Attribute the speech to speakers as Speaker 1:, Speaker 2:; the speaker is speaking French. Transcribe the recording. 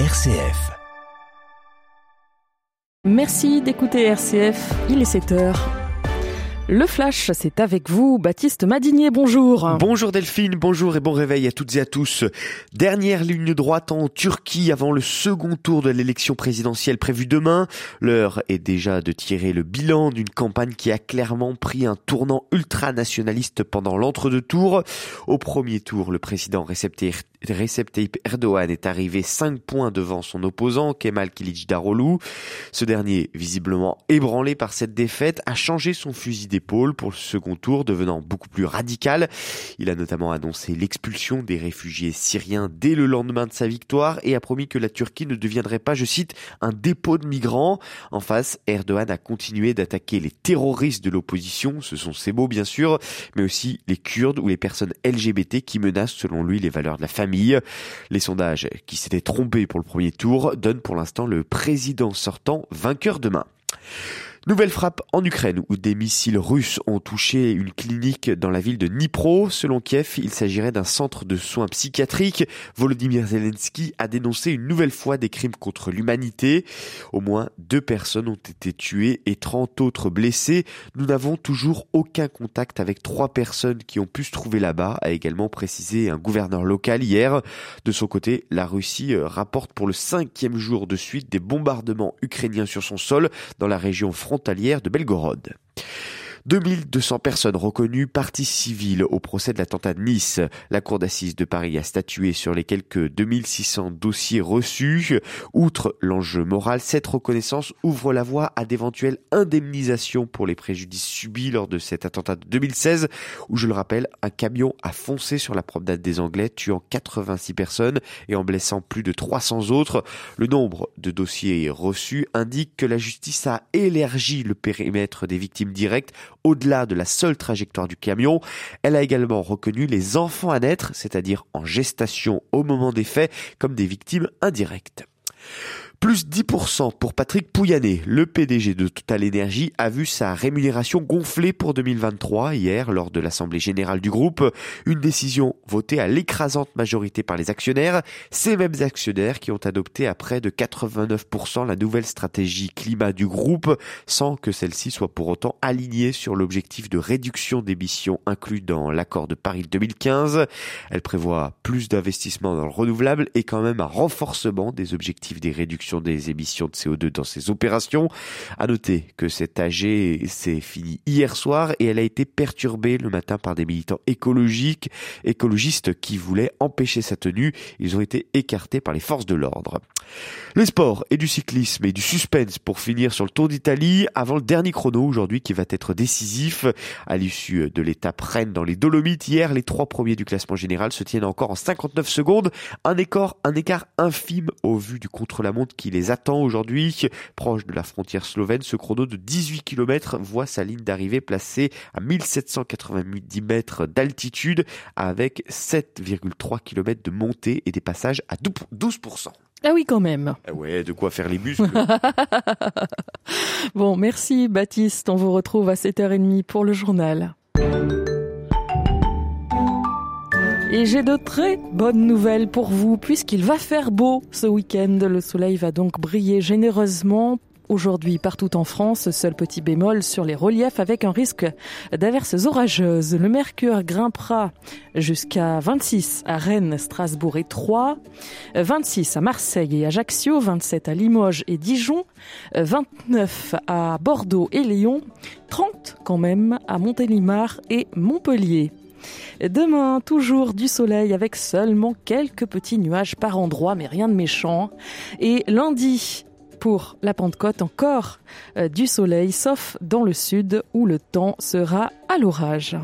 Speaker 1: RCF.
Speaker 2: Merci d'écouter RCF, il est 7 heures. Le Flash, c'est avec vous, Baptiste Madinier, bonjour.
Speaker 3: Bonjour Delphine, bonjour et bon réveil à toutes et à tous. Dernière ligne droite en Turquie avant le second tour de l'élection présidentielle prévue demain. L'heure est déjà de tirer le bilan d'une campagne qui a clairement pris un tournant ultranationaliste pendant l'entre-deux tours. Au premier tour, le président Recep Tayyip Erdogan est arrivé 5 points devant son opposant Kemal Kılıçdaroğlu. Ce dernier, visiblement ébranlé par cette défaite, a changé son fusil d'épaule pour le second tour, devenant beaucoup plus radical. Il a notamment annoncé l'expulsion des réfugiés syriens dès le lendemain de sa victoire et a promis que la Turquie ne deviendrait pas, je cite, un dépôt de migrants. En face, Erdogan a continué d'attaquer les terroristes de l'opposition, ce sont ces mots bien sûr, mais aussi les Kurdes ou les personnes LGBT qui menacent selon lui les valeurs de la famille. Les sondages qui s'étaient trompés pour le premier tour donnent pour l'instant le président sortant vainqueur demain. Nouvelle frappe en Ukraine où des missiles russes ont touché une clinique dans la ville de Dnipro. Selon Kiev, il s'agirait d'un centre de soins psychiatriques. Volodymyr Zelensky a dénoncé une nouvelle fois des crimes contre l'humanité. Au moins deux personnes ont été tuées et 30 autres blessées. Nous n'avons toujours aucun contact avec trois personnes qui ont pu se trouver là-bas, a également précisé un gouverneur local hier. De son côté, la Russie euh, rapporte pour le cinquième jour de suite des bombardements ukrainiens sur son sol dans la région frontalière frontalière de Belgorod. 2200 personnes reconnues parties civiles au procès de l'attentat de Nice. La cour d'assises de Paris a statué sur les quelques 2600 dossiers reçus. Outre l'enjeu moral, cette reconnaissance ouvre la voie à d'éventuelles indemnisations pour les préjudices subis lors de cet attentat de 2016 où, je le rappelle, un camion a foncé sur la promenade des Anglais, tuant 86 personnes et en blessant plus de 300 autres. Le nombre de dossiers reçus indique que la justice a élargi le périmètre des victimes directes au-delà de la seule trajectoire du camion. Elle a également reconnu les enfants à naître, c'est-à-dire en gestation au moment des faits, comme des victimes indirectes. Plus 10% pour Patrick Pouyanné. Le PDG de Total Energy a vu sa rémunération gonfler pour 2023 hier lors de l'Assemblée Générale du groupe. Une décision votée à l'écrasante majorité par les actionnaires. Ces mêmes actionnaires qui ont adopté à près de 89% la nouvelle stratégie climat du groupe sans que celle-ci soit pour autant alignée sur l'objectif de réduction d'émissions inclus dans l'accord de Paris 2015. Elle prévoit plus d'investissements dans le renouvelable et quand même un renforcement des objectifs des réductions des émissions de CO2 dans ces opérations. À noter que cette AG s'est finie hier soir et elle a été perturbée le matin par des militants écologiques, écologistes qui voulaient empêcher sa tenue. Ils ont été écartés par les forces de l'ordre. Les sports et du cyclisme et du suspense pour finir sur le Tour d'Italie avant le dernier chrono aujourd'hui qui va être décisif. À l'issue de l'étape Rennes dans les Dolomites hier, les trois premiers du classement général se tiennent encore en 59 secondes. Un écart, un écart infime au vu du contre-la-montre qui les attend aujourd'hui. Proche de la frontière slovène, ce chrono de 18 km voit sa ligne d'arrivée placée à 1790 mètres d'altitude avec 7,3 km de montée et des passages à 12%.
Speaker 2: Ah oui, quand même.
Speaker 3: Ah ouais, de quoi faire les muscles.
Speaker 2: bon, merci Baptiste. On vous retrouve à 7h30 pour le journal. Et j'ai de très bonnes nouvelles pour vous puisqu'il va faire beau ce week-end. Le soleil va donc briller généreusement Aujourd'hui, partout en France, seul petit bémol sur les reliefs avec un risque d'averses orageuses. Le mercure grimpera jusqu'à 26 à Rennes, Strasbourg et Troyes, 26 à Marseille et Ajaccio, 27 à Limoges et Dijon, 29 à Bordeaux et Lyon, 30 quand même à Montélimar et Montpellier. Demain, toujours du soleil avec seulement quelques petits nuages par endroit, mais rien de méchant. Et lundi, pour la Pentecôte, encore euh, du soleil, sauf dans le sud où le temps sera à l'orage.